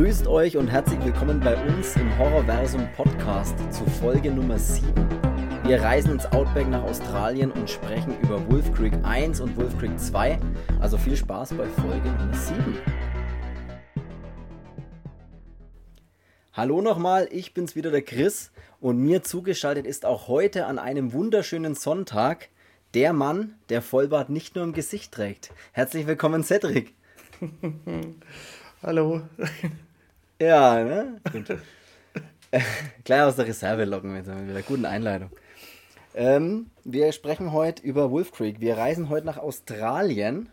Grüßt euch und herzlich willkommen bei uns im Horrorversum Podcast zu Folge Nummer 7. Wir reisen ins Outback nach Australien und sprechen über Wolf Creek 1 und Wolf Creek 2. Also viel Spaß bei Folge Nummer 7. Hallo nochmal, ich bin's wieder der Chris und mir zugeschaltet ist auch heute an einem wunderschönen Sonntag der Mann, der Vollbart nicht nur im Gesicht trägt. Herzlich willkommen, Cedric. Hallo. Ja, ne? Gut. Gleich aus der Reserve locken mit einer guten Einleitung. Ähm, wir sprechen heute über Wolf Creek. Wir reisen heute nach Australien.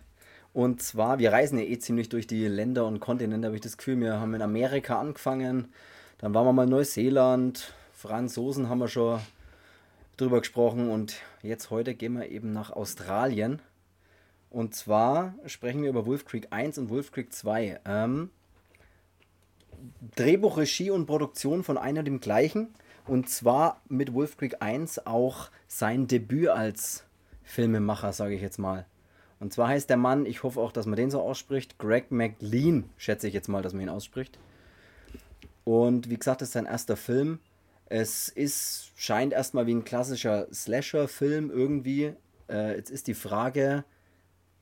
Und zwar, wir reisen ja eh ziemlich durch die Länder und Kontinente, habe ich das Gefühl. Wir haben in Amerika angefangen, dann waren wir mal in Neuseeland, Franzosen haben wir schon drüber gesprochen und jetzt heute gehen wir eben nach Australien. Und zwar sprechen wir über Wolf Creek 1 und Wolf Creek 2. Ähm, Drehbuch, Regie und Produktion von einer dem gleichen. Und zwar mit Wolf Creek 1 auch sein Debüt als Filmemacher, sage ich jetzt mal. Und zwar heißt der Mann, ich hoffe auch, dass man den so ausspricht, Greg McLean, schätze ich jetzt mal, dass man ihn ausspricht. Und wie gesagt, das ist sein erster Film. Es ist, scheint erstmal wie ein klassischer Slasher-Film irgendwie. Äh, jetzt ist die Frage,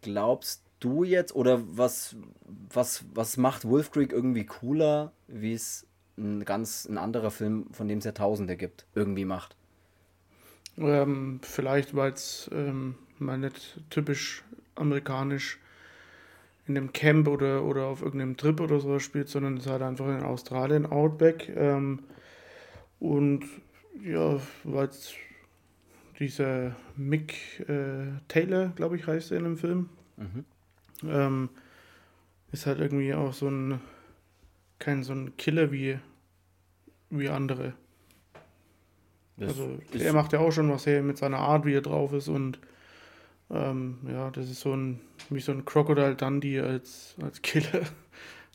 glaubst du jetzt oder was, was, was macht Wolf Creek irgendwie cooler, wie es ein ganz ein anderer Film, von dem es ja Tausende gibt, irgendwie macht? Ähm, vielleicht, weil es ähm, mal nicht typisch amerikanisch in einem Camp oder, oder auf irgendeinem Trip oder so spielt, sondern es hat einfach in Australien Outback. Ähm, und ja, weil dieser Mick äh, Taylor, glaube ich, heißt er in dem Film. Mhm. Ähm, ist halt irgendwie auch so ein kein so ein Killer wie, wie andere. Das also er macht ja auch schon was her mit seiner Art, wie er drauf ist und ähm, ja, das ist so ein wie so ein Crocodile Dundee als, als Killer.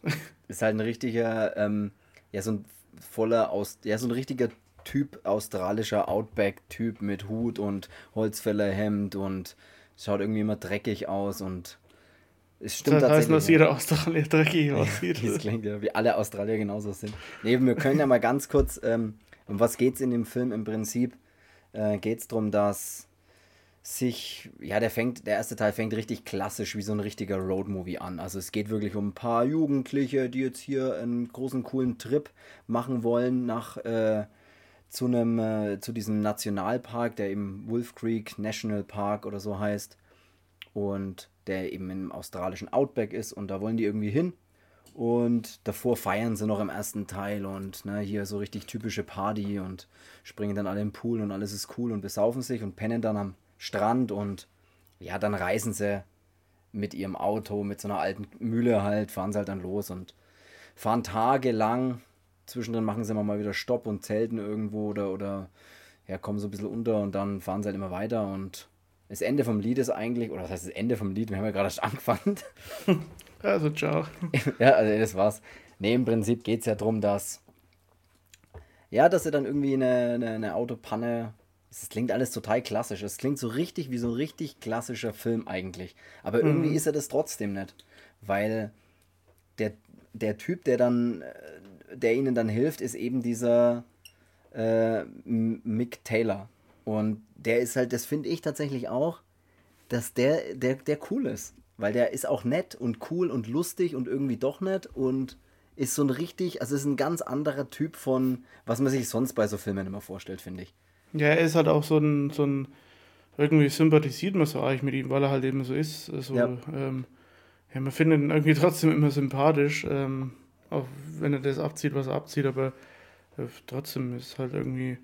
Ist halt ein richtiger, ähm, ja, so ein voller aus, ja, so ein richtiger Typ australischer Outback-Typ mit Hut und Holzfällerhemd und schaut irgendwie immer dreckig aus und es stimmt das heißt, dass jeder Australier dreckig aussieht. das klingt ja, wie alle Australier genauso sind. Nee, wir können ja mal ganz kurz, ähm, um was geht es in dem Film im Prinzip? Äh, geht es darum, dass sich, ja, der fängt, der erste Teil fängt richtig klassisch wie so ein richtiger Roadmovie an. Also es geht wirklich um ein paar Jugendliche, die jetzt hier einen großen, coolen Trip machen wollen nach äh, zu einem, äh, zu diesem Nationalpark, der eben Wolf Creek National Park oder so heißt. Und der eben im australischen Outback ist und da wollen die irgendwie hin. Und davor feiern sie noch im ersten Teil und ne, hier so richtig typische Party und springen dann alle im Pool und alles ist cool und besaufen sich und pennen dann am Strand und ja, dann reisen sie mit ihrem Auto, mit so einer alten Mühle halt, fahren sie halt dann los und fahren tagelang. Zwischendrin machen sie immer mal wieder Stopp und zelten irgendwo oder, oder ja, kommen so ein bisschen unter und dann fahren sie halt immer weiter und das Ende vom Lied ist eigentlich, oder was heißt das Ende vom Lied? Wir haben ja gerade erst angefangen. Also, ciao. ja, also das war's. Nee, im Prinzip geht es ja darum, dass. Ja, dass er dann irgendwie eine, eine, eine Autopanne. Es klingt alles total klassisch. Es klingt so richtig wie so ein richtig klassischer Film eigentlich. Aber irgendwie mhm. ist er das trotzdem nicht. Weil der, der Typ, der dann, der ihnen dann hilft, ist eben dieser äh, Mick Taylor. Und der ist halt, das finde ich tatsächlich auch, dass der, der, der cool ist. Weil der ist auch nett und cool und lustig und irgendwie doch nett und ist so ein richtig, also ist ein ganz anderer Typ von, was man sich sonst bei so Filmen immer vorstellt, finde ich. Ja, er ist halt auch so ein, so ein, irgendwie sympathisiert man so eigentlich mit ihm, weil er halt eben so ist. Also, ja. Ähm, ja, man findet ihn irgendwie trotzdem immer sympathisch, ähm, auch wenn er das abzieht, was er abzieht, aber äh, trotzdem ist halt irgendwie,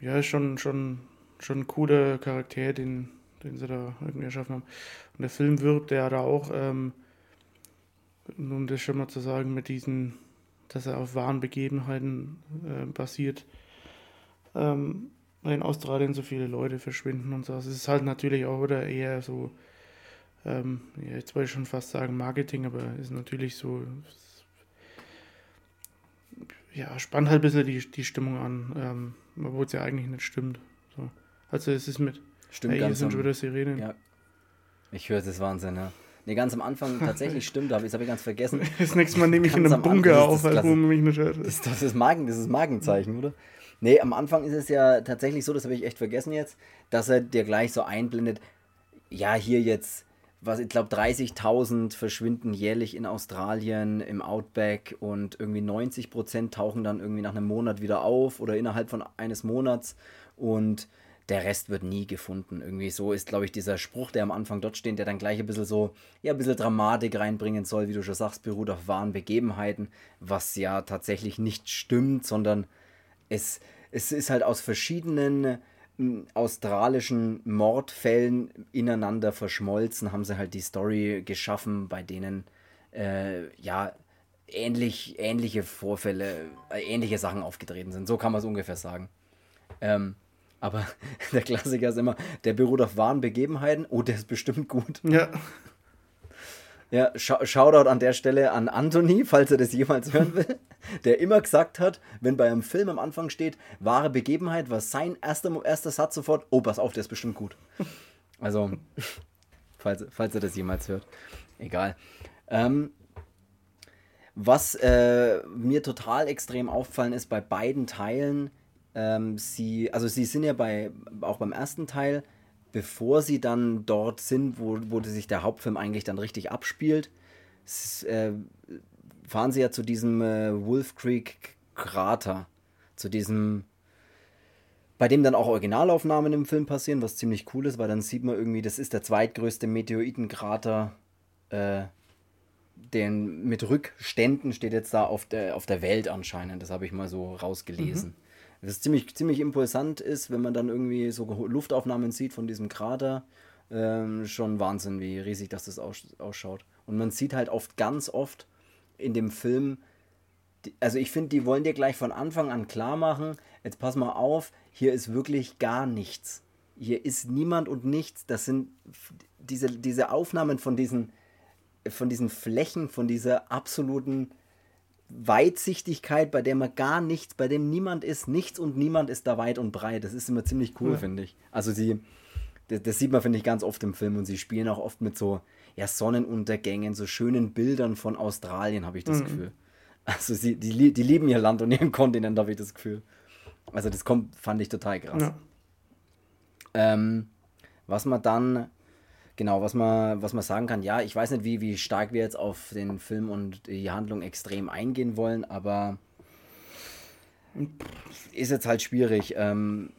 ja, schon, schon schon ein cooler Charakter, den, den sie da irgendwie erschaffen haben. Und der Film wirbt ja da auch, ähm, um das schon mal zu sagen, mit diesen, dass er auf wahren Begebenheiten äh, basiert, ähm, in Australien so viele Leute verschwinden und so. Also es ist halt natürlich auch wieder eher so, ähm, ja, jetzt wollte ich schon fast sagen Marketing, aber ist natürlich so, ja, spannt halt ein bisschen die, die Stimmung an, ähm, obwohl es ja eigentlich nicht stimmt. Also es ist mit. Stimmt hey, ganz. Sind schon wieder Sirenen. Ja. Ich höre, das Wahnsinn, ja. Ne, ganz am Anfang tatsächlich stimmt, das habe ich ganz vergessen. Das nächste Mal nehme ich in einem Bunker auf, als wo mich nicht hört. Das, das, ist Magen, das ist Magenzeichen, oder? Nee, am Anfang ist es ja tatsächlich so, das habe ich echt vergessen jetzt, dass er dir gleich so einblendet, ja, hier jetzt, was ich glaube, 30.000 verschwinden jährlich in Australien im Outback und irgendwie 90% tauchen dann irgendwie nach einem Monat wieder auf oder innerhalb von eines Monats und der Rest wird nie gefunden. Irgendwie so ist, glaube ich, dieser Spruch, der am Anfang dort steht, der dann gleich ein bisschen so, ja, ein bisschen Dramatik reinbringen soll, wie du schon sagst, beruht auf wahren Begebenheiten, was ja tatsächlich nicht stimmt, sondern es, es ist halt aus verschiedenen australischen Mordfällen ineinander verschmolzen, haben sie halt die Story geschaffen, bei denen äh, ja ähnlich, ähnliche Vorfälle, äh, ähnliche Sachen aufgetreten sind. So kann man es ungefähr sagen. Ähm, aber der Klassiker ist immer, der beruht auf wahren Begebenheiten. Oh, der ist bestimmt gut. Ja. Ja, Shoutout an der Stelle an Anthony, falls er das jemals hören will, der immer gesagt hat, wenn bei einem Film am Anfang steht, wahre Begebenheit, war sein erster, erster Satz sofort, oh, pass auf, der ist bestimmt gut. Also, falls, falls er das jemals hört. Egal. Ähm, was äh, mir total extrem auffallen ist bei beiden Teilen, ähm, sie, also sie sind ja bei, auch beim ersten Teil, bevor sie dann dort sind, wo, wo sich der Hauptfilm eigentlich dann richtig abspielt, äh, fahren sie ja zu diesem äh, Wolf Creek Krater, zu diesem, bei dem dann auch Originalaufnahmen im Film passieren, was ziemlich cool ist, weil dann sieht man irgendwie, das ist der zweitgrößte Meteoritenkrater, äh, den mit Rückständen steht jetzt da auf der, auf der Welt anscheinend. Das habe ich mal so rausgelesen. Mhm. Was ziemlich, ziemlich impulsant ist, wenn man dann irgendwie so Luftaufnahmen sieht von diesem Krater. Ähm, schon Wahnsinn, wie riesig das, das ausschaut. Und man sieht halt oft, ganz oft in dem Film, also ich finde, die wollen dir gleich von Anfang an klar machen, jetzt pass mal auf, hier ist wirklich gar nichts. Hier ist niemand und nichts. Das sind diese, diese Aufnahmen von diesen, von diesen Flächen, von dieser absoluten Weitsichtigkeit, bei der man gar nichts, bei dem niemand ist, nichts und niemand ist da weit und breit. Das ist immer ziemlich cool, ja. finde ich. Also sie, das, das sieht man, finde ich, ganz oft im Film und sie spielen auch oft mit so ja, Sonnenuntergängen, so schönen Bildern von Australien, habe ich das mhm. Gefühl. Also sie, die, die lieben ihr Land und ihren Kontinent, habe ich das Gefühl. Also das kommt, fand ich total krass. Ja. Ähm, was man dann Genau, was man, was man sagen kann, ja, ich weiß nicht, wie, wie stark wir jetzt auf den Film und die Handlung extrem eingehen wollen, aber ist jetzt halt schwierig. Ähm,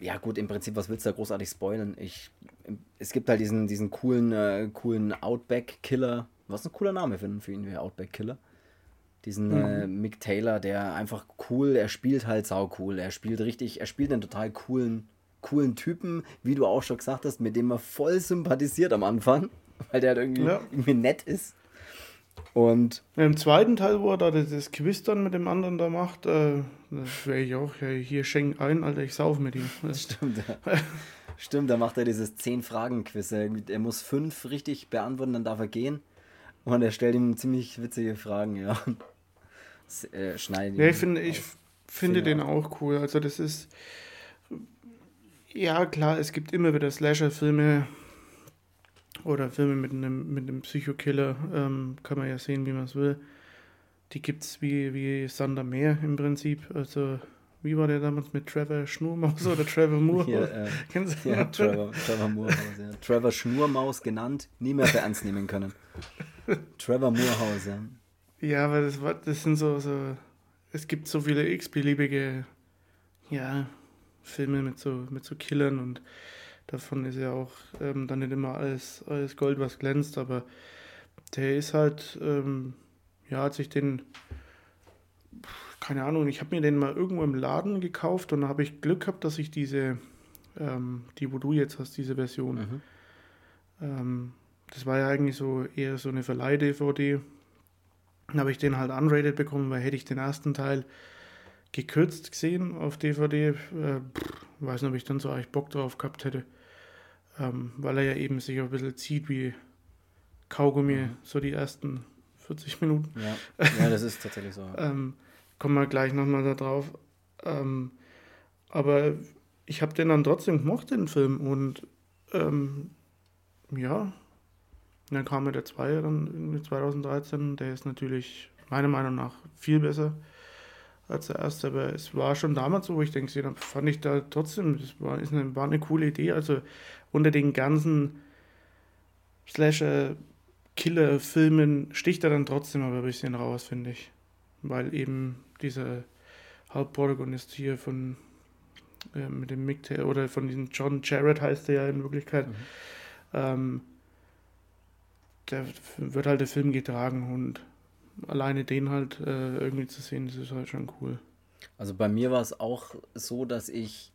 ja, gut, im Prinzip, was willst du da großartig spoilern? Ich, es gibt halt diesen, diesen coolen, äh, coolen Outback-Killer. Was ein cooler Name für, für ihn, wie Outback-Killer. Diesen mhm. äh, Mick Taylor, der einfach cool, er spielt halt sau cool. Er spielt richtig, er spielt einen total coolen coolen Typen, wie du auch schon gesagt hast, mit dem man voll sympathisiert am Anfang, weil der halt irgendwie, ja. irgendwie nett ist. Und im zweiten Teil, wo er da das Quiz dann mit dem anderen da macht, äh, wäre ich auch, ja, hier schenk ein, Alter, ich sauf mit ihm. Das stimmt, ja. Stimmt, da macht er dieses 10-Fragen-Quiz. Er muss fünf richtig beantworten, dann darf er gehen. Und er stellt ihm ziemlich witzige Fragen, ja. Äh, schneidet ja, ich finde ich finde den auch cool. Also das ist ja, klar, es gibt immer wieder Slasher-Filme oder Filme mit einem, mit einem Psychokiller. Ähm, kann man ja sehen, wie man es will. Die gibt es wie, wie Sander Meer im Prinzip. Also, wie war der damals mit Trevor Schnurmaus oder Trevor Moore? Ja, äh, Kennst du ja, Trevor, Trevor Moorhaus, ja. Trevor Schnurmaus genannt, nie mehr für ernst nehmen können. Trevor Moorhaus, ja. Ja, aber das, das sind so, so, es gibt so viele x-beliebige, ja, Filme mit so, mit so Killern und davon ist ja auch ähm, dann nicht immer alles, alles Gold, was glänzt, aber der ist halt, ähm, ja, hat sich den, keine Ahnung, ich habe mir den mal irgendwo im Laden gekauft und da habe ich Glück gehabt, dass ich diese, ähm, die, wo du jetzt hast, diese Version, mhm. ähm, das war ja eigentlich so eher so eine Verleih-DVD. Dann habe ich den halt unrated bekommen, weil hätte ich den ersten Teil gekürzt gesehen auf DVD. Äh, weiß nicht, ob ich dann so eigentlich Bock drauf gehabt hätte. Ähm, weil er ja eben sich auch ein bisschen zieht wie Kaugummi, mhm. so die ersten 40 Minuten. Ja, ja das ist tatsächlich so. ähm, kommen wir gleich nochmal da drauf. Ähm, aber ich habe den dann trotzdem gemocht, den Film. Und ähm, ja, Und dann kam ja der Zweier dann 2013, der ist natürlich meiner Meinung nach viel besser als der erste, aber es war schon damals so, wo ich denke, da fand ich da trotzdem, das war, ist eine, war eine coole Idee, also unter den ganzen Slasher Killer-Filmen sticht er dann trotzdem aber ein bisschen raus, finde ich. Weil eben dieser Hauptprotagonist hier von äh, mit dem Mick oder von diesem John Jarrett heißt er ja in Wirklichkeit. Mhm. Ähm, der wird halt der Film getragen und alleine den halt äh, irgendwie zu sehen, das ist halt schon cool. Also bei mir war es auch so, dass ich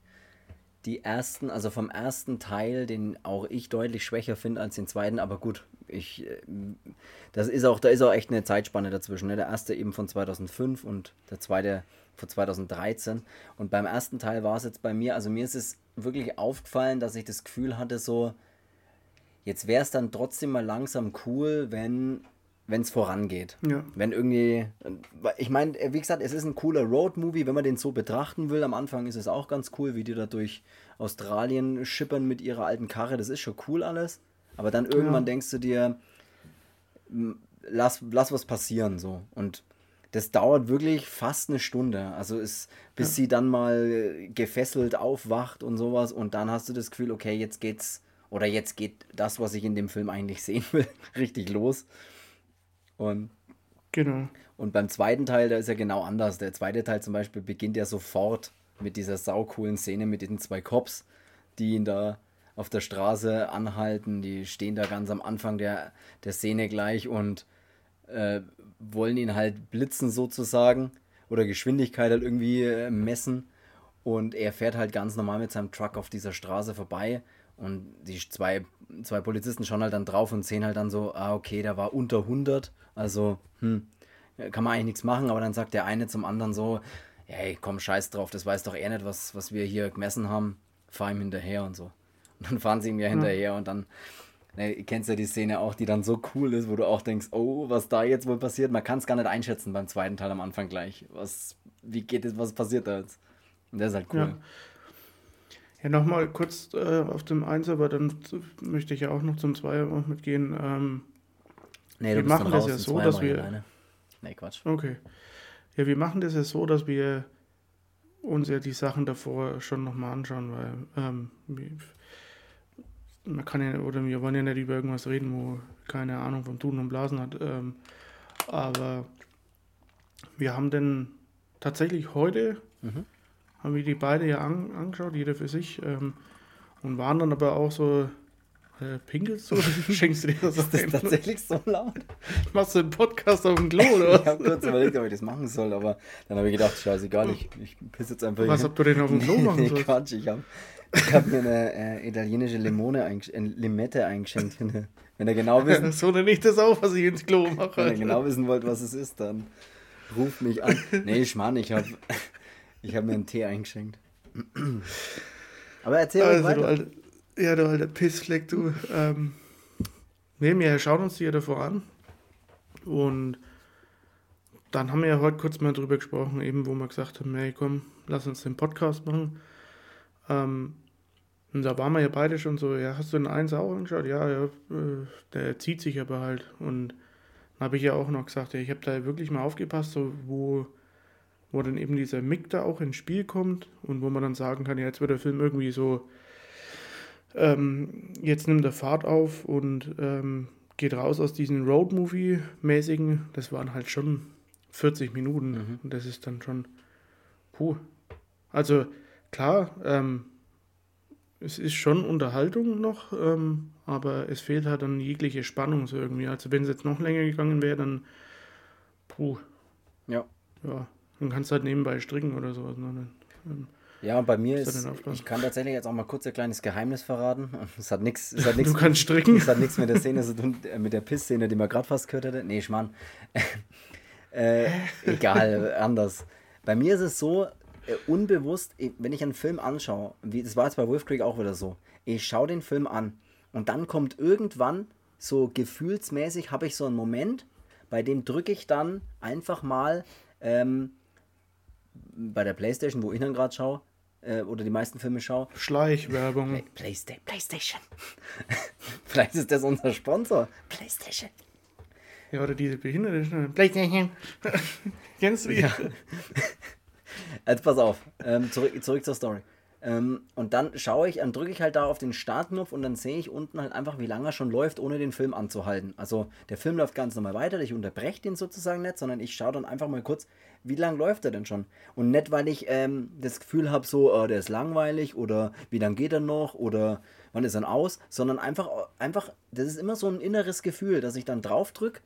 die ersten, also vom ersten Teil, den auch ich deutlich schwächer finde als den zweiten, aber gut, ich, äh, das ist auch, da ist auch echt eine Zeitspanne dazwischen. Ne? Der erste eben von 2005 und der zweite von 2013. Und beim ersten Teil war es jetzt bei mir, also mir ist es wirklich aufgefallen, dass ich das Gefühl hatte, so, jetzt wäre es dann trotzdem mal langsam cool, wenn wenn es vorangeht. Ja. Wenn irgendwie, ich meine, wie gesagt, es ist ein cooler Road-Movie, wenn man den so betrachten will. Am Anfang ist es auch ganz cool, wie die da durch Australien schippern mit ihrer alten Karre. Das ist schon cool alles. Aber dann irgendwann ja. denkst du dir, lass, lass was passieren so. Und das dauert wirklich fast eine Stunde. Also ist, bis ja. sie dann mal gefesselt aufwacht und sowas. Und dann hast du das Gefühl, okay, jetzt geht's, oder jetzt geht das, was ich in dem Film eigentlich sehen will, richtig los. Und, genau. Und beim zweiten Teil, da ist ja genau anders. Der zweite Teil zum Beispiel beginnt ja sofort mit dieser saucoolen Szene mit diesen zwei Cops, die ihn da auf der Straße anhalten. Die stehen da ganz am Anfang der, der Szene gleich und äh, wollen ihn halt blitzen sozusagen oder Geschwindigkeit halt irgendwie äh, messen. Und er fährt halt ganz normal mit seinem Truck auf dieser Straße vorbei. Und die zwei, zwei Polizisten schauen halt dann drauf und sehen halt dann so, ah, okay, der war unter 100 also, hm, kann man eigentlich nichts machen, aber dann sagt der eine zum anderen so, hey, komm, scheiß drauf, das weiß doch er nicht, was, was wir hier gemessen haben, fahr ihm hinterher und so. Und dann fahren sie ihm ja hinterher und dann, ne, kennst ja die Szene auch, die dann so cool ist, wo du auch denkst, oh, was da jetzt wohl passiert, man kann es gar nicht einschätzen beim zweiten Teil am Anfang gleich. Was, wie geht es, was passiert da jetzt? Und das ist halt cool. Ja. Ja, nochmal kurz äh, auf dem Eins, aber dann möchte ich ja auch noch zum Zweier mitgehen. Ähm, Nee, wir machen das ja so, dass wir. Alleine. Nee, Quatsch. Okay. Ja, wir machen das ja so, dass wir uns ja die Sachen davor schon nochmal anschauen, weil ähm, man kann ja, oder wir wollen ja nicht über irgendwas reden, wo keine Ahnung vom Tun und Blasen hat. Ähm, aber wir haben denn tatsächlich heute, mhm. haben wir die beide ja an, angeschaut, jeder für sich, ähm, und waren dann aber auch so äh, pinkelst du oder schenkst du dir das Ist das tatsächlich so laut? Machst du einen Podcast auf dem Klo oder was? ich habe kurz überlegt, ob ich das machen soll, aber dann habe ich gedacht, scheißegal, ich, ich pisse jetzt einfach Was, ob du den auf dem Klo machen sollst? Quatsch, ich habe ich hab mir eine äh, italienische Limone äh, Limette eingeschenkt. Wenn ihr genau wissen... so nenne ich das auch, was ich ins Klo mache. Wenn ihr genau wissen wollt, was es ist, dann ruft mich an. Nee, Schmarrn, ich habe ich hab mir einen Tee eingeschenkt. Aber erzähl also, weiter. Ja, du alter Pissfleck, du. Ähm, nee, wir schauen uns die ja davor an. Und dann haben wir ja heute kurz mal drüber gesprochen, eben wo wir gesagt haben, hey komm, lass uns den Podcast machen. Ähm, und da waren wir ja beide schon so, ja, hast du den eins auch angeschaut? Ja, ja, äh, der zieht sich aber halt. Und dann habe ich ja auch noch gesagt, ja, ich habe da wirklich mal aufgepasst, so wo, wo dann eben dieser Mick da auch ins Spiel kommt und wo man dann sagen kann, ja, jetzt wird der Film irgendwie so ähm, jetzt nimmt er Fahrt auf und ähm, geht raus aus diesem Road-Movie-mäßigen. Das waren halt schon 40 Minuten. Mhm. Und das ist dann schon. Puh. Also klar, ähm, es ist schon Unterhaltung noch, ähm, aber es fehlt halt dann jegliche Spannung so irgendwie. Also wenn es jetzt noch länger gegangen wäre, dann. Puh. Ja. Ja. Dann kannst du halt nebenbei stricken oder sowas. Ne? Ähm, ja, und bei mir ist, ich kann tatsächlich jetzt auch mal kurz ein kleines Geheimnis verraten. Es hat nichts, es hat nichts. Du kannst stricken. Es hat nichts mit der Szene zu tun, äh, mit der Pissszene, die man gerade fast gehört hätte. Nee, Schmarrn. äh, egal, anders. Bei mir ist es so, äh, unbewusst, wenn ich einen Film anschaue, wie, das war jetzt bei Wolf Creek auch wieder so, ich schaue den Film an und dann kommt irgendwann, so gefühlsmäßig, habe ich so einen Moment, bei dem drücke ich dann einfach mal ähm, bei der Playstation, wo ich dann gerade schaue, äh, oder die meisten Filme schaue. Schleichwerbung. Play, Playstation. Playstation. Vielleicht ist das unser Sponsor. Playstation. Ja, oder diese behinderte Playstation. Kennst du die? Ja. Jetzt pass auf, ähm, zurück, zurück zur Story. Ähm, und dann schaue ich, dann drücke ich halt da auf den Startknopf und dann sehe ich unten halt einfach, wie lange er schon läuft, ohne den Film anzuhalten. Also der Film läuft ganz normal weiter, ich unterbreche den sozusagen nicht, sondern ich schaue dann einfach mal kurz, wie lange läuft er denn schon? Und nicht, weil ich ähm, das Gefühl habe, so, äh, der ist langweilig oder wie lange geht er noch oder wann ist er aus, sondern einfach, einfach, das ist immer so ein inneres Gefühl, dass ich dann drauf drücke.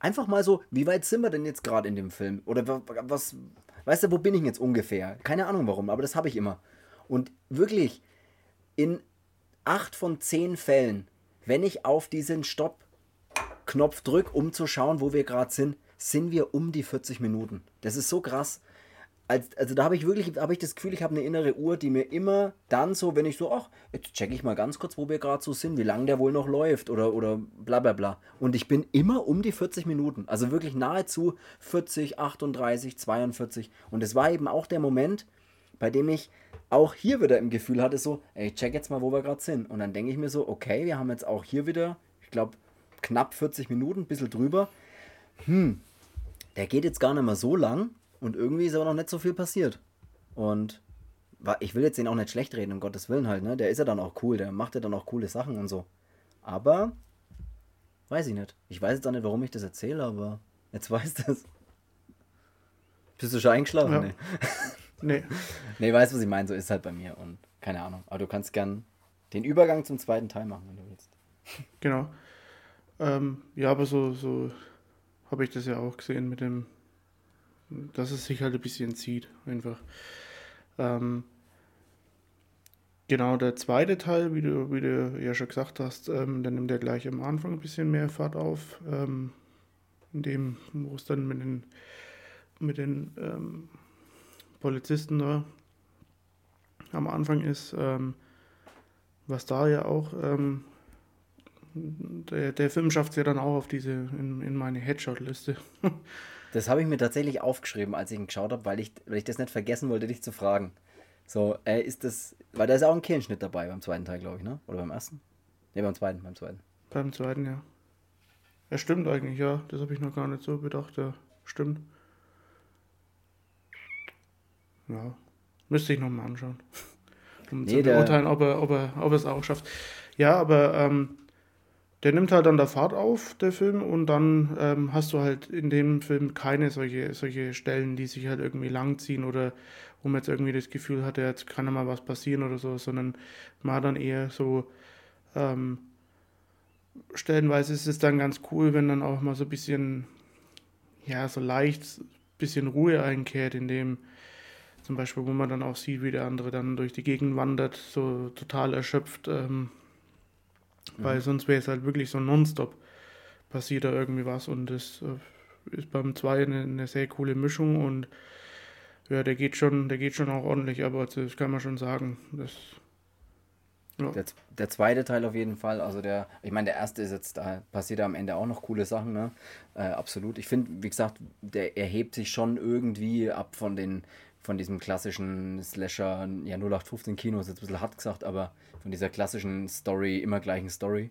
Einfach mal so, wie weit sind wir denn jetzt gerade in dem Film? Oder was, weißt du, wo bin ich jetzt ungefähr? Keine Ahnung warum, aber das habe ich immer. Und wirklich, in acht von zehn Fällen, wenn ich auf diesen Stopp-Knopf drücke, um zu schauen, wo wir gerade sind, sind wir um die 40 Minuten. Das ist so krass. Als, also da habe ich wirklich hab ich das Gefühl, ich habe eine innere Uhr, die mir immer dann so, wenn ich so, ach, jetzt checke ich mal ganz kurz, wo wir gerade so sind, wie lange der wohl noch läuft oder, oder bla bla bla. Und ich bin immer um die 40 Minuten. Also wirklich nahezu 40, 38, 42. Und es war eben auch der Moment, bei dem ich auch hier wieder im Gefühl hatte, so, ey, check jetzt mal, wo wir gerade sind. Und dann denke ich mir so, okay, wir haben jetzt auch hier wieder, ich glaube, knapp 40 Minuten, ein bisschen drüber. Hm, der geht jetzt gar nicht mehr so lang und irgendwie ist aber noch nicht so viel passiert. Und ich will jetzt den auch nicht schlecht reden, um Gottes Willen halt, ne? Der ist ja dann auch cool, der macht ja dann auch coole Sachen und so. Aber, weiß ich nicht. Ich weiß jetzt auch nicht, warum ich das erzähle, aber jetzt weiß das. Bist du schon eingeschlafen? Ja. Nee. Nee. nee, weißt du, was ich meine? So ist halt bei mir und keine Ahnung. Aber du kannst gern den Übergang zum zweiten Teil machen, wenn du willst. Genau. Ähm, ja, aber so, so habe ich das ja auch gesehen mit dem, dass es sich halt ein bisschen zieht, einfach. Ähm, genau, der zweite Teil, wie du, wie du ja schon gesagt hast, ähm, dann nimmt er gleich am Anfang ein bisschen mehr Fahrt auf, ähm, in dem, wo es dann mit den, mit den ähm, Polizisten da am Anfang ist, ähm, was da ja auch, ähm, der, der Film schafft es ja dann auch auf diese, in, in meine Headshot-Liste. das habe ich mir tatsächlich aufgeschrieben, als ich ihn geschaut habe, weil ich, weil ich das nicht vergessen wollte, dich zu fragen. So, äh, ist das, weil da ist auch ein Kehlenschnitt dabei beim zweiten Teil, glaube ich, ne? Oder beim ersten? Ne, beim zweiten, beim zweiten. Beim zweiten, ja. Ja, stimmt eigentlich, ja. Das habe ich noch gar nicht so bedacht, ja. Stimmt. Ja, müsste ich nochmal anschauen. Um nee, zu beurteilen, ob er, ob, er, ob er es auch schafft. Ja, aber ähm, der nimmt halt dann der Fahrt auf, der Film, und dann ähm, hast du halt in dem Film keine solche, solche Stellen, die sich halt irgendwie langziehen oder wo man jetzt irgendwie das Gefühl hat, jetzt kann mal was passieren oder so, sondern man hat dann eher so, ähm, stellenweise ist es dann ganz cool, wenn dann auch mal so ein bisschen, ja, so leicht, bisschen Ruhe einkehrt, in dem zum Beispiel, wo man dann auch sieht, wie der andere dann durch die Gegend wandert, so total erschöpft. Ähm, mhm. Weil sonst wäre es halt wirklich so nonstop passiert da irgendwie was. Und das äh, ist beim 2 eine, eine, sehr coole Mischung und ja, der geht schon, der geht schon auch ordentlich, aber das kann man schon sagen. Das, ja. der, der zweite Teil auf jeden Fall, also der, ich meine, der erste ist jetzt, da passiert am Ende auch noch coole Sachen, ne? Äh, absolut. Ich finde, wie gesagt, der erhebt sich schon irgendwie ab von den von diesem klassischen Slasher, ja 0815 Kino ist jetzt ein bisschen hart gesagt, aber von dieser klassischen Story, immer gleichen Story.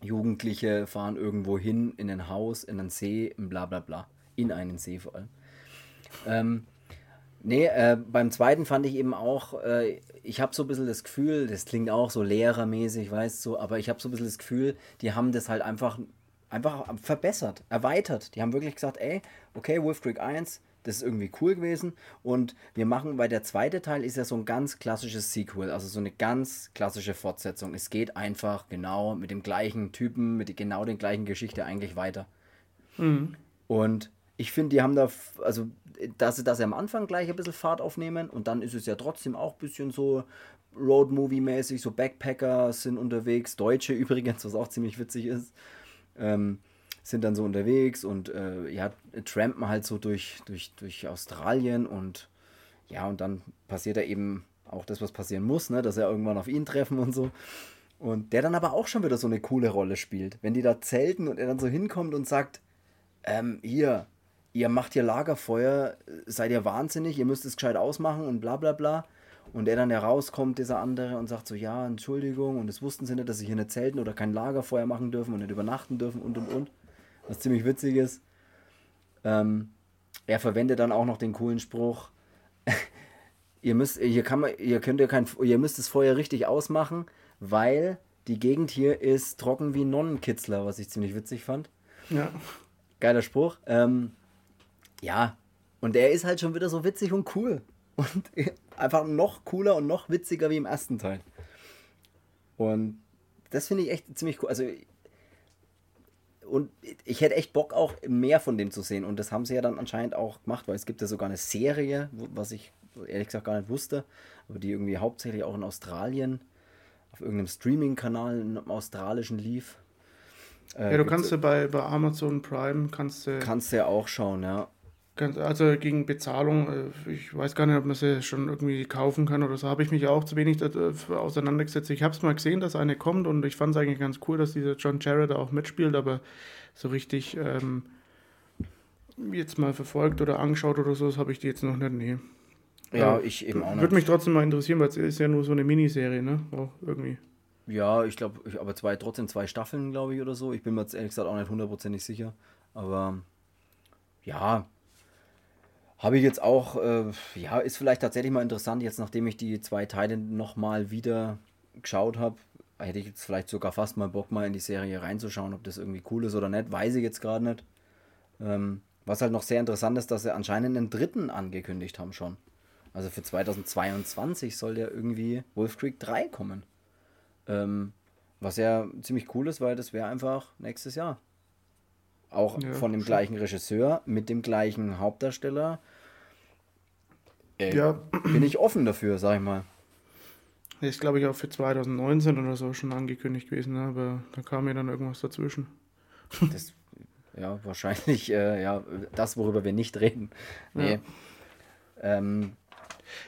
Jugendliche fahren irgendwo hin, in ein Haus, in einen See, bla bla bla. In einen See vor allem. Ähm, nee, äh, beim zweiten fand ich eben auch, äh, ich habe so ein bisschen das Gefühl, das klingt auch so lehrermäßig, weißt du, aber ich habe so ein bisschen das Gefühl, die haben das halt einfach, einfach verbessert, erweitert. Die haben wirklich gesagt, ey, okay, Wolf Creek 1, das ist irgendwie cool gewesen. Und wir machen, weil der zweite Teil ist ja so ein ganz klassisches Sequel, also so eine ganz klassische Fortsetzung. Es geht einfach genau mit dem gleichen Typen, mit genau der gleichen Geschichte eigentlich weiter. Mhm. Und ich finde, die haben da, also, dass sie, dass sie am Anfang gleich ein bisschen Fahrt aufnehmen und dann ist es ja trotzdem auch ein bisschen so Road-Movie-mäßig, so Backpacker sind unterwegs, Deutsche übrigens, was auch ziemlich witzig ist. Ähm, sind dann so unterwegs und äh, ja, trampen halt so durch, durch, durch Australien und ja, und dann passiert da eben auch das, was passieren muss, ne, dass er irgendwann auf ihn treffen und so. Und der dann aber auch schon wieder so eine coole Rolle spielt. Wenn die da zelten und er dann so hinkommt und sagt, ähm, hier, ihr macht hier Lagerfeuer, seid ihr wahnsinnig, ihr müsst es gescheit ausmachen und bla bla bla. und der dann herauskommt, dieser andere, und sagt so, ja, Entschuldigung, und das wussten sie nicht, dass sie hier nicht zelten oder kein Lagerfeuer machen dürfen und nicht übernachten dürfen und und und. Was ziemlich witzig ist. Ähm, er verwendet dann auch noch den coolen Spruch, ihr müsst, hier kann man, ihr könnt ja kein, ihr müsst das Feuer richtig ausmachen, weil die Gegend hier ist trocken wie Nonnenkitzler, was ich ziemlich witzig fand. Ja. Geiler Spruch. Ähm, ja, und er ist halt schon wieder so witzig und cool. Und einfach noch cooler und noch witziger wie im ersten Teil. Und das finde ich echt ziemlich cool. Also, und ich hätte echt Bock auch mehr von dem zu sehen. Und das haben sie ja dann anscheinend auch gemacht, weil es gibt ja sogar eine Serie, was ich ehrlich gesagt gar nicht wusste, aber die irgendwie hauptsächlich auch in Australien auf irgendeinem Streaming-Kanal im australischen lief. Äh, ja, du kannst ja bei, bei Amazon Prime kannst du. Kannst du ja auch schauen, ja. Also gegen Bezahlung, äh, ich weiß gar nicht, ob man sie schon irgendwie kaufen kann oder so, habe ich mich auch zu wenig auseinandergesetzt. Ich habe es mal gesehen, dass eine kommt und ich fand es eigentlich ganz cool, dass dieser John Jarrett auch mitspielt, aber so richtig ähm, jetzt mal verfolgt oder angeschaut oder so, das habe ich die jetzt noch nicht. Nee. Ja, ich eben auch nicht. Würde mich trotzdem mal interessieren, weil es ist ja nur so eine Miniserie, ne? Auch irgendwie. Ja, ich glaube, aber zwei, trotzdem zwei Staffeln, glaube ich, oder so. Ich bin mir jetzt ehrlich gesagt auch nicht hundertprozentig sicher. Aber ja, habe ich jetzt auch, äh, ja, ist vielleicht tatsächlich mal interessant, jetzt nachdem ich die zwei Teile nochmal wieder geschaut habe, hätte ich jetzt vielleicht sogar fast mal Bock, mal in die Serie reinzuschauen, ob das irgendwie cool ist oder nicht, weiß ich jetzt gerade nicht. Ähm, was halt noch sehr interessant ist, dass sie anscheinend einen dritten angekündigt haben schon. Also für 2022 soll ja irgendwie Wolf Creek 3 kommen. Ähm, was ja ziemlich cool ist, weil das wäre einfach nächstes Jahr. Auch ja, von dem schon. gleichen Regisseur, mit dem gleichen Hauptdarsteller. Äh, ja. Bin ich offen dafür, sag ich mal. Ist, glaube ich, auch für 2019 oder so schon angekündigt gewesen, ne? aber da kam mir dann irgendwas dazwischen. Das, ja, wahrscheinlich, äh, ja, das, worüber wir nicht reden. Nee. Ja. Ähm,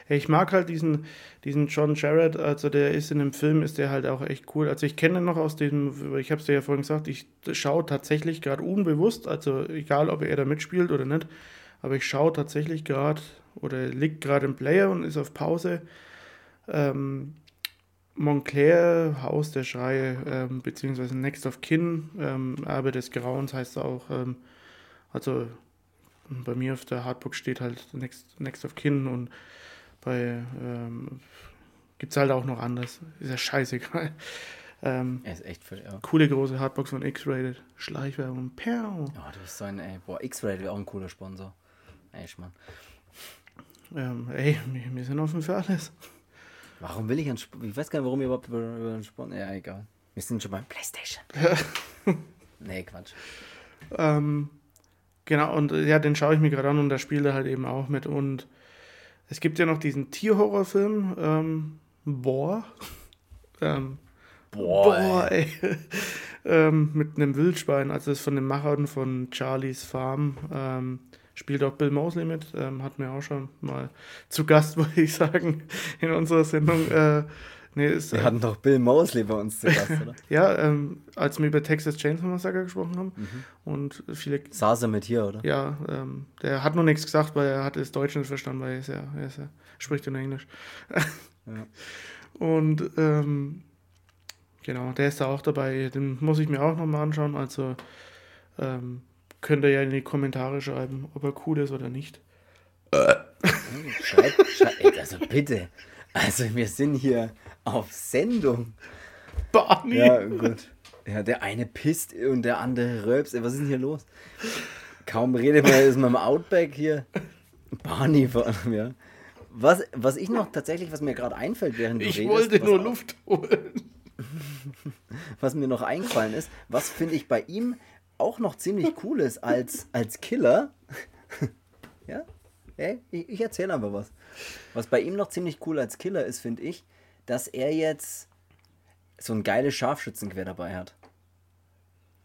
ich mag halt diesen, diesen John Jarrett, also der ist in dem Film, ist der halt auch echt cool. Also ich kenne ihn noch aus dem, ich habe es dir ja vorhin gesagt, ich schaue tatsächlich gerade unbewusst, also egal ob er da mitspielt oder nicht, aber ich schaue tatsächlich gerade oder liegt gerade im Player und ist auf Pause. Ähm, Montclair, Haus der Schreie, ähm, beziehungsweise Next of Kin, ähm, Erbe des Grauens heißt auch, ähm, also bei mir auf der Hardbook steht halt Next, Next of Kin und bei ähm, gibt es halt auch noch anders. Ist ja scheißegal. Ähm, er ist echt für, ja. Coole große Hardbox von X-Rated. Schleichwerbung. Pow. Ja, du bist so ein, ey, boah, X-Rated wäre auch ein cooler Sponsor. Echt, Mann. Ähm, ey, wir, wir, sind offen für alles. Warum will ich ein Sponsor? Ich weiß gar nicht, warum wir überhaupt über, über einen Sponsor. Ja, egal. Wir sind schon beim PlayStation. nee, Quatsch. Ähm, genau, und ja, den schaue ich mir gerade an und da spielt er halt eben auch mit und es gibt ja noch diesen Tierhorrorfilm, ähm, Boar. ähm, Boah, Boah, ey. ähm, mit einem Wildschwein, also das ist von den Machern von Charlie's Farm. Ähm, spielt auch Bill Mosley mit, ähm, hat mir auch schon mal zu Gast, wollte ich sagen, in unserer Sendung. Äh, Nee, ist, wir äh, hatten doch Bill Mosley bei uns zu Gast, oder? ja, ähm, als wir über Texas Chainsaw Massacre gesprochen haben. Mhm. Und viele. Saß er mit hier, oder? Ja, ähm, der hat noch nichts gesagt, weil er hat das Deutsch nicht verstanden, weil er, ist ja, er, ist ja, spricht in Englisch. ja. Und ähm, genau, der ist da auch dabei. Den muss ich mir auch nochmal anschauen. Also ähm, könnt ihr ja in die Kommentare schreiben, ob er cool ist oder nicht. Schreibt, schreibt, also bitte. Also wir sind hier auf Sendung. Barney. Ja, gut. Ja, der eine pisst und der andere rülpst. Was ist denn hier los? Kaum redet man, ist man im Outback hier. Barney vor allem, ja. Was, was ich noch tatsächlich, was mir gerade einfällt, während du ich redest. Ich wollte nur Luft holen. was mir noch eingefallen ist, was finde ich bei ihm auch noch ziemlich cool ist als, als Killer. ja? Hey, ich, ich erzähle aber was. Was bei ihm noch ziemlich cool als Killer ist, finde ich, dass er jetzt so ein geiles Scharfschützengewehr dabei hat.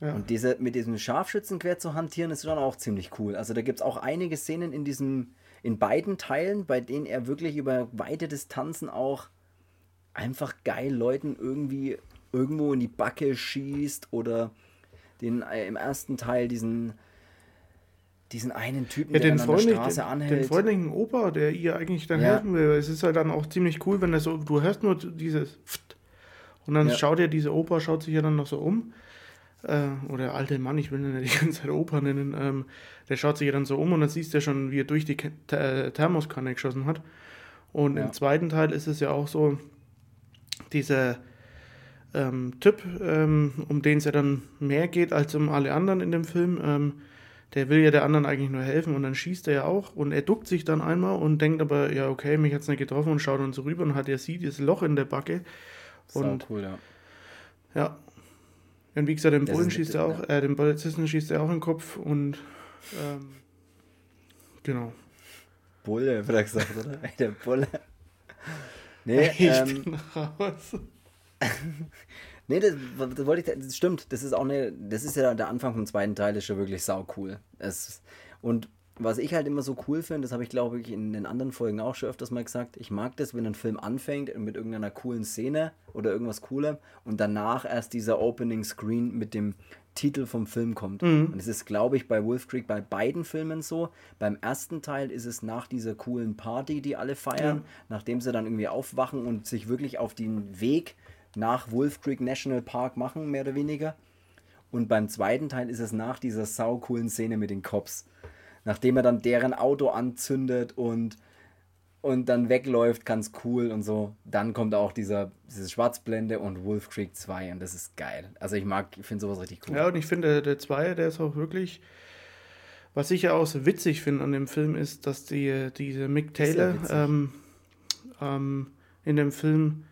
Ja. Und diese, mit diesem Scharfschützengewehr zu hantieren, ist dann auch ziemlich cool. Also da gibt es auch einige Szenen in diesem, in beiden Teilen, bei denen er wirklich über weite Distanzen auch einfach geil Leuten irgendwie irgendwo in die Backe schießt oder den äh, im ersten Teil diesen diesen einen Typen, Ja, der an der Straße den, den anhält. freundlichen Opa, der ihr eigentlich dann Ja. helfen will. Es ist halt dann auch ziemlich cool, wenn er so, du hörst nur dieses Pft. und dann Ja. schaut ja dieser Opa, schaut sich ja dann noch so um. Äh, oder alte Mann, ich will ihn nicht die ganze Zeit Opa nennen. Ähm, der schaut sich ja dann so um und dann siehst du ja schon, wie er durch die Th- äh, Thermoskanne geschossen hat. Und Ja. im zweiten Teil ist es ja auch so, dieser ähm, Typ, ähm, um den es ja dann mehr geht als um alle anderen in dem Film, ähm, der will ja der anderen eigentlich nur helfen und dann schießt er ja auch und er duckt sich dann einmal und denkt aber, ja, okay, mich hat's nicht getroffen und schaut dann so rüber und hat ja sieht dieses Loch in der Backe. Sau Und cool, ja. ja. Und wie gesagt, den Das Bullen schießt er auch, äh, den Polizisten schießt er auch in den Kopf und ähm, genau. Bulle, wird er gesagt, oder? Der Bulle. Nee, Ich ähm, bin raus. nee das, das wollte ich, das stimmt. Das ist auch eine, das ist ja der Anfang vom zweiten Teil, ist schon wirklich sau cool. Es, und was ich halt immer so cool finde, das habe ich glaube ich in den anderen Folgen auch schon öfters mal gesagt, ich mag das, wenn ein Film anfängt mit irgendeiner coolen Szene oder irgendwas coolem und danach erst dieser Opening Screen mit dem Titel vom Film kommt. Und das ist, glaube ich, bei Wolf Creek bei beiden Filmen so. Beim ersten Teil ist es nach dieser coolen Party, die alle feiern, nachdem sie dann irgendwie aufwachen und sich wirklich auf den Weg nach Wolf Creek National Park machen, mehr oder weniger. Und beim zweiten Teil ist es nach dieser saucoolen Szene mit den Cops. Nachdem er dann deren Auto anzündet und, und dann wegläuft, ganz cool und so. Dann kommt auch dieser, diese Schwarzblende und Wolf Creek 2 und das ist geil. Also ich mag, ich finde sowas richtig cool. Ja, und ich finde, der, der Zweier, der ist auch wirklich. Was ich ja auch so witzig finde an dem Film ist, dass die, diese Mick Taylor ähm, ähm, in dem Film,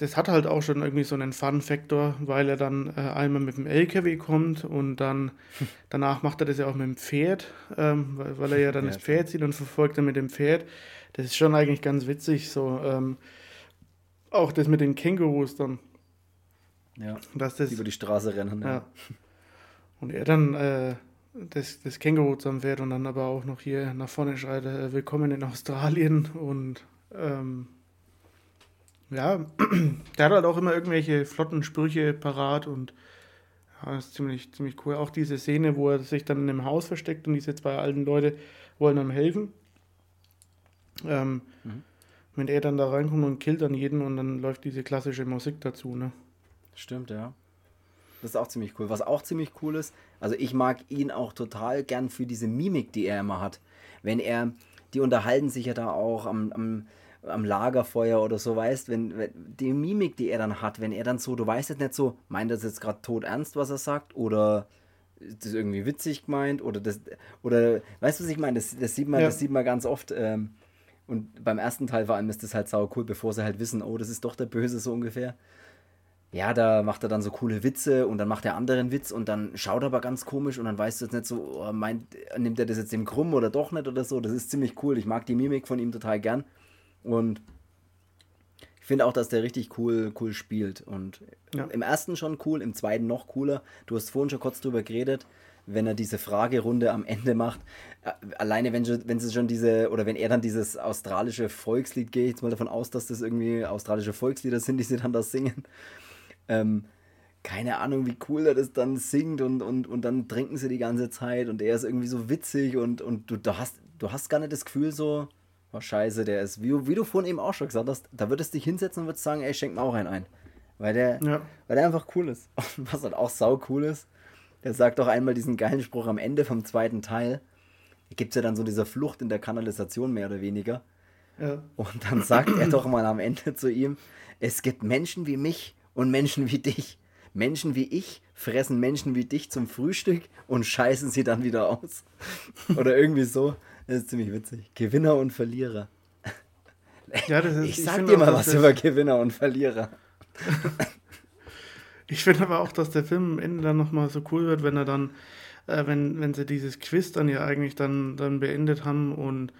das hat halt auch schon irgendwie so einen Fun-Faktor, weil er dann äh, einmal mit dem LKW kommt und dann danach macht er das ja auch mit dem Pferd, ähm, weil, weil er ja dann Ja, das Pferd sieht und verfolgt er mit dem Pferd. Das ist schon eigentlich ganz witzig, so ähm, auch das mit den Kängurus dann, Ja. dass das Die über die Straße rennen. ja. Und er dann äh, das, das Känguru zusammenfährt und dann aber auch noch hier nach vorne schreit, äh, willkommen in Australien und ähm, ja, der hat halt auch immer irgendwelche flotten Sprüche parat und ja, das ist ziemlich, ziemlich cool. Auch diese Szene, wo er sich dann in einem Haus versteckt und diese zwei alten Leute wollen ihm helfen. Ähm, Wenn er dann da reinkommt und killt dann jeden und dann läuft diese klassische Musik dazu, ne? Stimmt, ja. Das ist auch ziemlich cool. Was auch ziemlich cool ist, also ich mag ihn auch total gern für diese Mimik, die er immer hat. Wenn er, die unterhalten sich ja da auch am, am, am Lagerfeuer oder so, weißt, wenn, wenn die Mimik, die er dann hat, wenn er dann so, du weißt jetzt nicht so, meint er das jetzt gerade tot ernst, was er sagt, oder ist das irgendwie witzig gemeint, oder das, oder, weißt du, was ich meine? Das, das sieht man, Ja. das sieht man ganz oft, ähm, und beim ersten Teil vor allem ist das halt sau cool, bevor sie halt wissen, oh, das ist doch der Böse so ungefähr. Ja, da macht er dann so coole Witze und dann macht er anderen Witz und dann schaut er aber ganz komisch und dann weißt du jetzt nicht so, oh, meint, nimmt er das jetzt dem krumm oder doch nicht oder so. Das ist ziemlich cool. Ich mag die Mimik von ihm total gern und ich finde auch, dass der richtig cool, cool spielt. Und Ja. im ersten schon cool, im zweiten noch cooler. Du hast vorhin schon kurz drüber geredet, wenn er diese Fragerunde am Ende macht. Äh, Alleine, wenn, wenn sie schon diese, oder wenn er dann dieses australische Volkslied, gehe ich jetzt mal davon aus, dass das irgendwie australische Volkslieder sind, die sie dann da singen. Ähm, keine Ahnung, wie cool er das dann singt und, und, und dann trinken sie die ganze Zeit und er ist irgendwie so witzig und, und du, du, hast, du hast gar nicht das Gefühl so, oh scheiße, der ist, wie, du- wie du vorhin eben auch schon gesagt hast, da würdest du dich hinsetzen und würdest sagen, ey, schenk mir auch einen ein. Weil der, Ja. weil der einfach cool ist. Und was halt auch sau cool ist, der sagt doch einmal diesen geilen Spruch am Ende vom zweiten Teil. Da gibt es ja dann so diese Flucht in der Kanalisation mehr oder weniger. Ja. Und dann sagt er doch mal am Ende zu ihm, es gibt Menschen wie mich und Menschen wie dich. Menschen wie ich fressen Menschen wie dich zum Frühstück und scheißen sie dann wieder aus. Oder irgendwie so. Das ist ziemlich witzig. Gewinner und Verlierer. Ja, ist, Ich sag finde dir mal was über Gewinner und Verlierer. Ich finde aber auch, dass der Film am Ende dann nochmal so cool wird, wenn er dann, äh, wenn, wenn sie dieses Quiz dann ja eigentlich dann, dann beendet haben und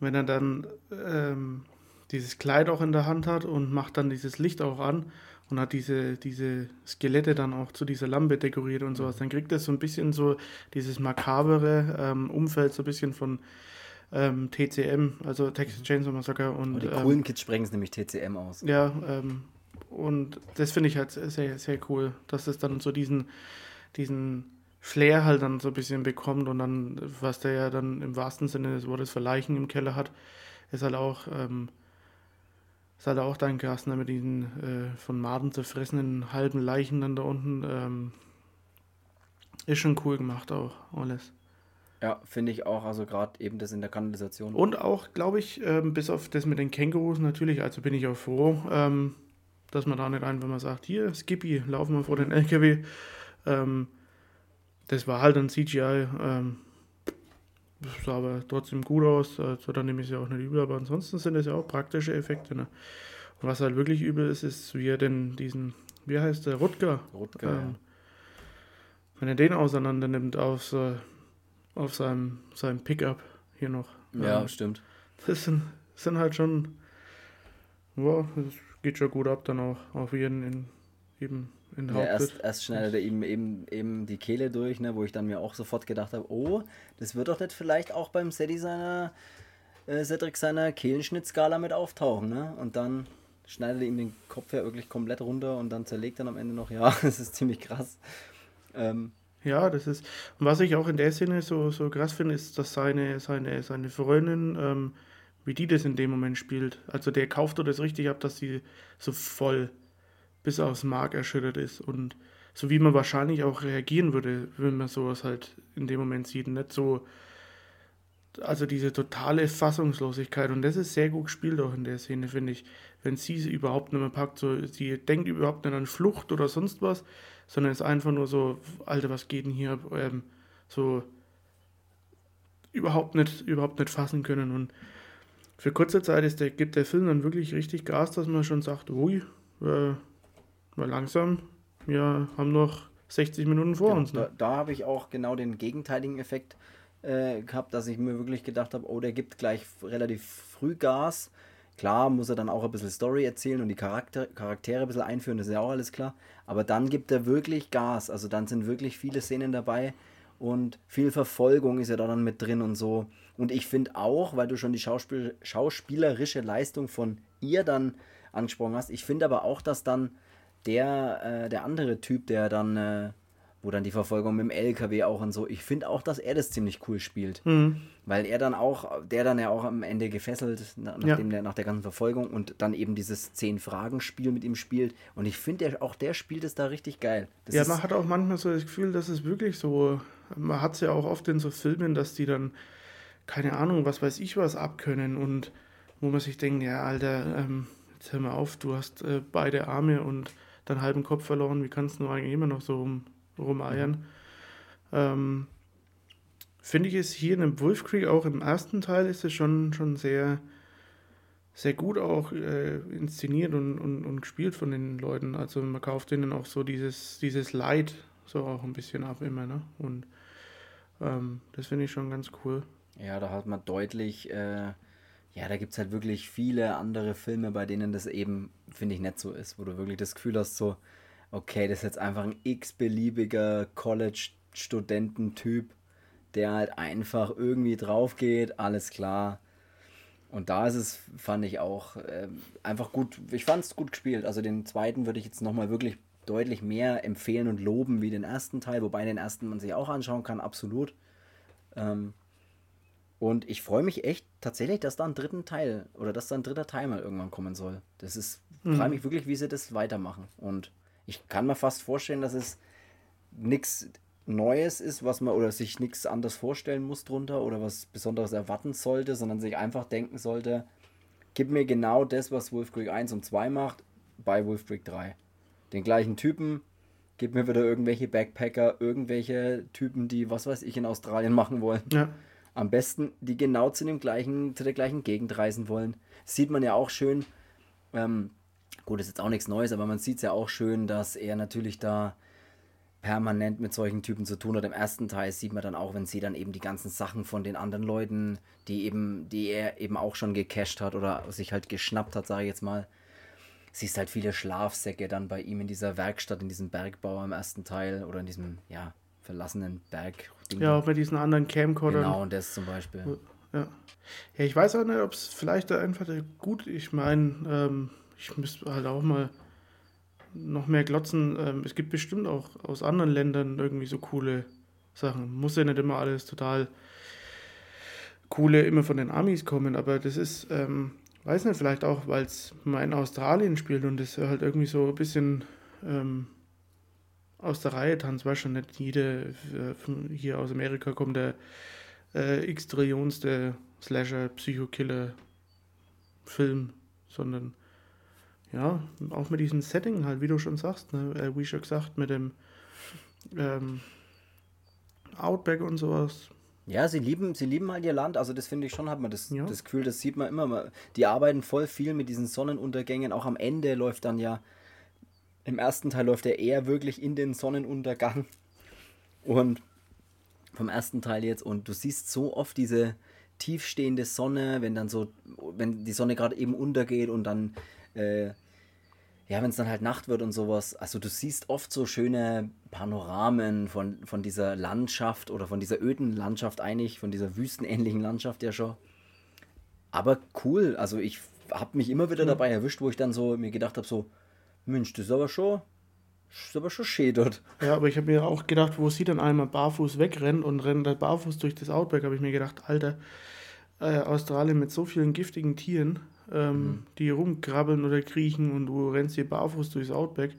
wenn er dann ähm, dieses Kleid auch in der Hand hat und macht dann dieses Licht auch an und hat diese, diese Skelette dann auch zu dieser Lampe dekoriert und sowas, dann kriegt er so ein bisschen so dieses makabere ähm, Umfeld, so ein bisschen von ähm, TCM, also Texas Chainsaw Massacre und Und die ähm, coolen Kids sprengen es nämlich TCM aus. ja, ähm, und das finde ich halt sehr, sehr cool, dass es dann so diesen, diesen Flair halt dann so ein bisschen bekommt und dann, was der ja dann im wahrsten Sinne des Wortes für Leichen im Keller hat, ist halt auch, ähm, ist halt auch dein Gast, ne, mit diesen äh, von Maden zerfressenen halben Leichen dann da unten. Ähm, ist schon cool gemacht auch, alles. Ja, finde ich auch. Also gerade eben das in der Kanalisation. Und auch, glaube ich, ähm, bis auf das mit den Kängurus natürlich, also bin ich auch froh, ähm, dass man da nicht einfach mal sagt, hier, Skippy, laufen wir vor den LKW. Ähm, das war halt ein CGI. Sah aber trotzdem gut aus. Also dann nehme ich es ja auch nicht übel, aber ansonsten sind es ja auch praktische Effekte. Ne? Und was halt wirklich übel ist, ist, wie er denn diesen, wie heißt der, Rutger? Rutger, ähm, ja. Wenn er den auseinander nimmt auf, auf seinem, seinem Pickup hier noch. Ja, ähm, stimmt. Das sind, sind halt schon, wow, das geht schon gut ab dann auch auf jeden in, eben in ja, erst, erst schneidet er ihm eben, eben die Kehle durch, ne, wo ich dann mir auch sofort gedacht habe, oh, das wird doch nicht vielleicht auch beim Sedi seiner, äh, Cedric seiner Kehlenschnittskala mit auftauchen, ne? Und dann schneidet er ihm den Kopf ja wirklich komplett runter und dann zerlegt dann am Ende noch, ja, das ist ziemlich krass. Ähm, ja, das ist. Und was ich auch in der Szene so, so krass finde, ist, dass seine, seine, seine Freundin, ähm, wie die das in dem Moment spielt. Also der kauft das richtig ab, dass sie so voll bis aufs Mark erschüttert ist. Und so wie man wahrscheinlich auch reagieren würde, wenn man sowas halt in dem Moment sieht. Nicht so. Also diese totale Fassungslosigkeit. Und das ist sehr gut gespielt auch in der Szene, finde ich. Wenn sie sie überhaupt nicht mehr packt. So, sie denkt überhaupt nicht an Flucht oder sonst was sondern es ist einfach nur so, Alter, was geht denn hier? Ähm, so überhaupt nicht, überhaupt nicht fassen können. Und für kurze Zeit ist der, gibt der Film dann wirklich richtig Gas, dass man schon sagt, ui, äh, mal langsam, wir haben noch 60 Minuten vor genau, uns. Ne? Da, da habe ich auch genau den gegenteiligen Effekt äh, gehabt, dass ich mir wirklich gedacht habe, oh, der gibt gleich relativ früh Gas Klar muss er dann auch ein bisschen Story erzählen und die Charakter Charaktere ein bisschen einführen, das ist ja auch alles klar. Aber dann gibt er wirklich Gas. Also dann sind wirklich viele Szenen dabei und viel Verfolgung ist ja da dann mit drin und so. Und ich finde auch, weil du schon die Schauspiel schauspielerische Leistung von ihr dann angesprochen hast, ich finde aber auch, dass dann der, äh, der andere Typ, der dann äh, wo dann die Verfolgung mit dem LKW auch und so. Ich finde auch, dass er das ziemlich cool spielt. Mhm. Weil er dann auch, der dann ja auch am Ende gefesselt, nachdem ja. der, nach der ganzen Verfolgung und dann eben dieses Zehn-Fragen-Spiel mit ihm spielt. Und ich finde, auch der spielt es da richtig geil. Das ja, man hat auch manchmal so das Gefühl, dass es wirklich so, man hat es ja auch oft in so Filmen, dass die dann, keine Ahnung, was weiß ich was abkönnen und wo man sich denkt, ja, Alter, ähm, jetzt hör mal auf, du hast äh, beide Arme und deinen halben Kopf verloren, wie kannst du eigentlich immer noch so um rumeiern. Mhm. Ähm, Finde ich es hier in dem Wolf Creek, auch im ersten Teil, ist es schon, schon sehr, sehr gut auch äh, inszeniert und, und, und gespielt von den Leuten. Also man kauft ihnen auch so dieses, dieses Leid so auch ein bisschen ab immer. Ne? Und ähm, das finde ich schon ganz cool. Ja, da hat man deutlich, äh, ja, da gibt es halt wirklich viele andere Filme, bei denen das eben, finde ich, nicht so ist, wo du wirklich das Gefühl hast, so, okay, das ist jetzt einfach ein x-beliebiger College-Studententyp, der halt einfach irgendwie drauf geht, alles klar. Und da ist es, fand ich auch äh, einfach gut, ich fand es gut gespielt. Also den zweiten würde ich jetzt nochmal wirklich deutlich mehr empfehlen und loben wie den ersten Teil, wobei den ersten man sich auch anschauen kann, absolut. Ähm, und ich freue mich echt tatsächlich, dass da ein dritten Teil oder dass da ein dritter Teil mal irgendwann kommen soll. Das ist, mhm. freue mich wirklich, wie sie das weitermachen. Und ich kann mir fast vorstellen, dass es nichts Neues ist, was man oder sich nichts anderes vorstellen muss drunter oder was Besonderes erwarten sollte, sondern sich einfach denken sollte, gib mir genau das, was Wolf Creek 1 und 2 macht, bei Wolf Creek 3. Den gleichen Typen, gib mir wieder irgendwelche Backpacker, irgendwelche Typen, die was weiß ich in Australien machen wollen. Ja. Am besten, die genau zu dem gleichen, zu der gleichen Gegend reisen wollen. sieht man ja auch schön. Ähm, Gut, ist jetzt auch nichts Neues, aber man sieht es ja auch schön, dass er natürlich da permanent mit solchen Typen zu tun hat. Im ersten Teil sieht man dann auch, wenn sie dann eben die ganzen Sachen von den anderen Leuten, die eben, die er eben auch schon gecached hat oder sich halt geschnappt hat, sage ich jetzt mal. Siehst halt viele Schlafsäcke dann bei ihm in dieser Werkstatt, in diesem Bergbau im ersten Teil oder in diesem, ja, verlassenen Berg. Ja, auch mit diesen anderen Camcordern. Genau, und das zum Beispiel. Ja. Ja, ich weiß auch nicht, ob es vielleicht einfach gut, ich meine, ähm, ich müsste halt auch mal noch mehr glotzen. Ähm, es gibt bestimmt auch aus anderen Ländern irgendwie so coole Sachen. Muss ja nicht immer alles total coole immer von den Amis kommen, aber das ist, ähm, weiß nicht, vielleicht auch, weil es mal in Australien spielt und es halt irgendwie so ein bisschen ähm, aus der Reihe tanzt, weißt du, nicht jede äh, hier aus Amerika kommt der äh, x-trillionste Slasher, Psycho-Killer Film, sondern ja, auch mit diesem Setting halt, wie du schon sagst, ne, äh, wie schon gesagt, mit dem ähm, Outback und sowas. Ja, sie lieben, sie lieben halt ihr Land. Also das finde ich schon, hat man das, ja. das Gefühl, das sieht man immer. Die arbeiten voll viel mit diesen Sonnenuntergängen. Auch am Ende läuft dann ja, im ersten Teil läuft er eher wirklich in den Sonnenuntergang. Und vom ersten Teil jetzt. Und du siehst so oft diese tiefstehende Sonne, wenn dann so, wenn die Sonne gerade eben untergeht und dann äh, ja, wenn es dann halt Nacht wird und sowas, also du siehst oft so schöne Panoramen von, von dieser Landschaft oder von dieser öden Landschaft eigentlich, von dieser wüstenähnlichen Landschaft ja schon. Aber cool, also ich habe mich immer wieder dabei erwischt, wo ich dann so mir gedacht habe, so, Mensch, das ist aber schon, das ist aber schon schön dort. Ja, aber ich habe mir auch gedacht, wo sie dann einmal barfuß wegrennt und rennt dann barfuß durch das Outback, habe ich mir gedacht, Alter, äh, Australien mit so vielen giftigen Tieren, ähm, mhm. die rumkrabbeln oder kriechen und du rennst hier barfuß durchs Outback.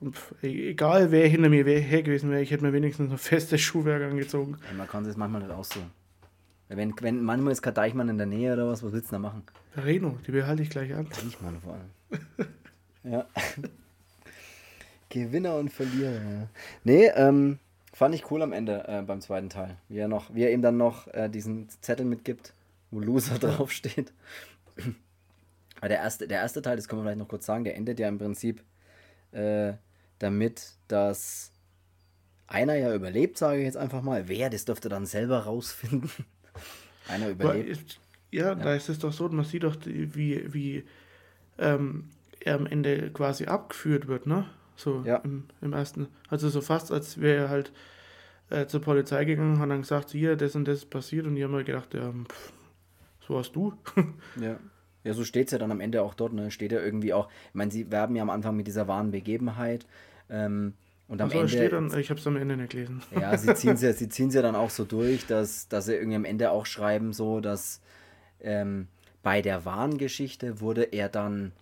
Und e-, egal wer hinter mir wär, her gewesen wäre, ich hätte mir wenigstens ein festes Schuhwerk angezogen. Ja, man kann es manchmal nicht so. Wenn, wenn manchmal ist kein Deichmann in der Nähe oder was, was willst du da machen? Reno, die behalte ich gleich an. Deichmann vor allem. ja. Gewinner und Verlierer. Nee, ähm, fand ich cool am Ende äh, beim zweiten Teil. Wie er, noch, wie er ihm dann noch äh, diesen Zettel mitgibt, wo Loser draufsteht. Aber der erste, der erste Teil, das können wir vielleicht noch kurz sagen, der endet ja im Prinzip äh, damit, dass einer ja überlebt, sage ich jetzt einfach mal. Wer, das dürfte dann selber rausfinden. einer überlebt. Ja, ja, da ist es doch so, man sieht doch, wie, wie ähm, er am Ende quasi abgeführt wird, ne? So ja. im, im ersten. Also so fast, als wäre er halt äh, zur Polizei gegangen, hat dann gesagt, hier, das und das ist passiert und die haben halt gedacht, ja, pff, so hast du. ja. Ja, so steht es ja dann am Ende auch dort, ne? Steht ja irgendwie auch, ich meine, sie werben ja am Anfang mit dieser wahren Begebenheit. Ähm, und am also, Ende. Steht dann, ich habe es am Ende nicht gelesen. Ja, sie ziehen es ja, sie ziehen's ja dann auch so durch, dass, dass sie irgendwie am Ende auch schreiben, so, dass ähm, bei der wahren Geschichte wurde er dann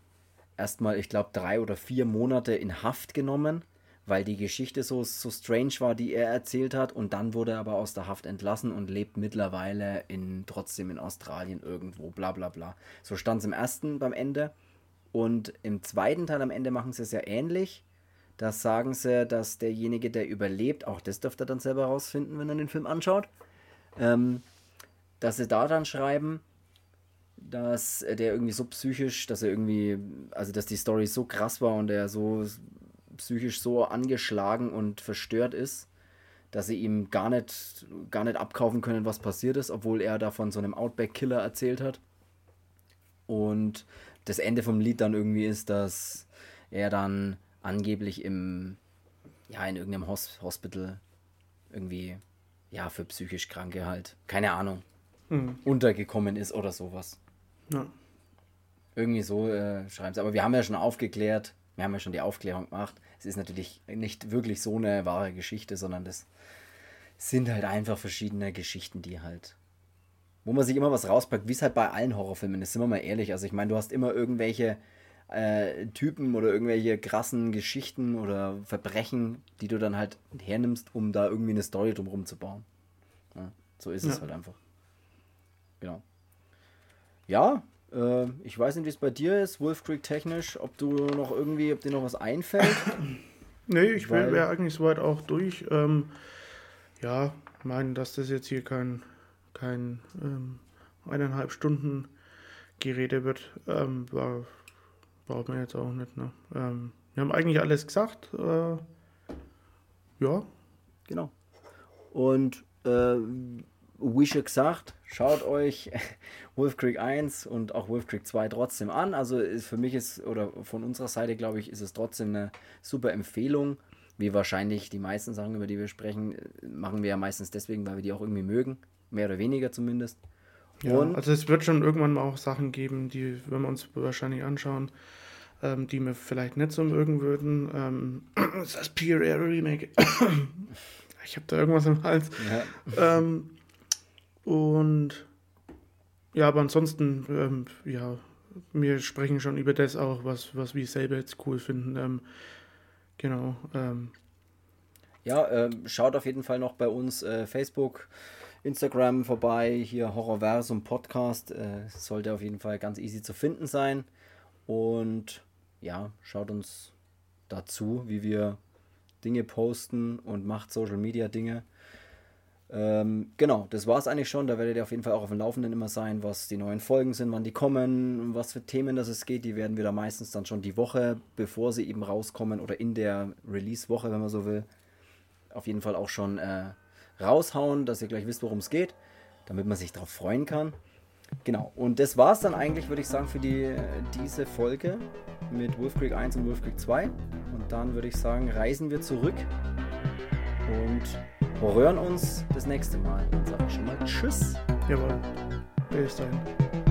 erstmal, ich glaube, drei oder vier Monate in Haft genommen weil die Geschichte so, so strange war, die er erzählt hat. Und dann wurde er aber aus der Haft entlassen und lebt mittlerweile in, trotzdem in Australien irgendwo, bla bla bla. So stand es im ersten beim Ende. Und im zweiten Teil am Ende machen sie es ja ähnlich. Da sagen sie, dass derjenige, der überlebt, auch das dürfte er dann selber herausfinden, wenn er den Film anschaut, ähm, dass sie da dann schreiben, dass der irgendwie so psychisch, dass er irgendwie, also dass die Story so krass war und er so psychisch so angeschlagen und verstört ist, dass sie ihm gar nicht, gar nicht abkaufen können, was passiert ist, obwohl er da von so einem Outback-Killer erzählt hat. Und das Ende vom Lied dann irgendwie ist, dass er dann angeblich im, ja, in irgendeinem Hos Hospital irgendwie, ja, für psychisch Kranke halt, keine Ahnung, mhm. untergekommen ist oder sowas. Ja. Irgendwie so äh, schreiben sie. Aber wir haben ja schon aufgeklärt, wir haben ja schon die Aufklärung gemacht. Es ist natürlich nicht wirklich so eine wahre Geschichte, sondern das sind halt einfach verschiedene Geschichten, die halt, wo man sich immer was rauspackt, wie es halt bei allen Horrorfilmen ist, sind wir mal ehrlich. Also ich meine, du hast immer irgendwelche äh, Typen oder irgendwelche krassen Geschichten oder Verbrechen, die du dann halt hernimmst, um da irgendwie eine Story drumherum zu bauen. Ja, so ist ja. es halt einfach. Genau. Ja, äh, ich weiß nicht, wie es bei dir ist, Wolf Creek technisch, ob du noch irgendwie, ob dir noch was einfällt. nee, ich wäre eigentlich soweit auch durch. Ähm, ja, meinen, dass das jetzt hier kein, kein ähm, eineinhalb Stunden Gerede wird, ähm, war, braucht man jetzt auch nicht. Ne? Ähm, wir haben eigentlich alles gesagt. Äh, ja. Genau. Und äh, wie schon gesagt, schaut euch Wolf Creek 1 und auch Wolf Creek 2 trotzdem an. Also ist für mich ist, oder von unserer Seite glaube ich, ist es trotzdem eine super Empfehlung. Wie wahrscheinlich die meisten Sachen, über die wir sprechen, machen wir ja meistens deswegen, weil wir die auch irgendwie mögen. Mehr oder weniger zumindest. Ja, und also es wird schon irgendwann mal auch Sachen geben, die, wenn wir uns wahrscheinlich anschauen, ähm, die wir vielleicht nicht so mögen würden. Ähm, das Peer Air Remake. Ich habe da irgendwas im Hals. Ja. Ähm, und ja, aber ansonsten, ähm, ja, wir sprechen schon über das auch, was, was wir selber jetzt cool finden. Ähm, genau. Ähm. Ja, ähm, schaut auf jeden Fall noch bei uns äh, Facebook, Instagram vorbei. Hier Horrorversum Podcast. Äh, sollte auf jeden Fall ganz easy zu finden sein. Und ja, schaut uns dazu, wie wir Dinge posten und macht Social Media Dinge. Ähm, genau, das war es eigentlich schon. Da werdet ihr auf jeden Fall auch auf dem Laufenden immer sein, was die neuen Folgen sind, wann die kommen, was für Themen das es geht. Die werden wir da meistens dann schon die Woche, bevor sie eben rauskommen oder in der Release-Woche, wenn man so will, auf jeden Fall auch schon äh, raushauen, dass ihr gleich wisst, worum es geht, damit man sich darauf freuen kann. Genau, und das war es dann eigentlich, würde ich sagen, für die, diese Folge mit Wolf Creek 1 und Wolf Creek 2. Und dann würde ich sagen, reisen wir zurück und hören uns das nächste Mal. Dann sage ich schon mal Tschüss. Jawohl. Bis dahin.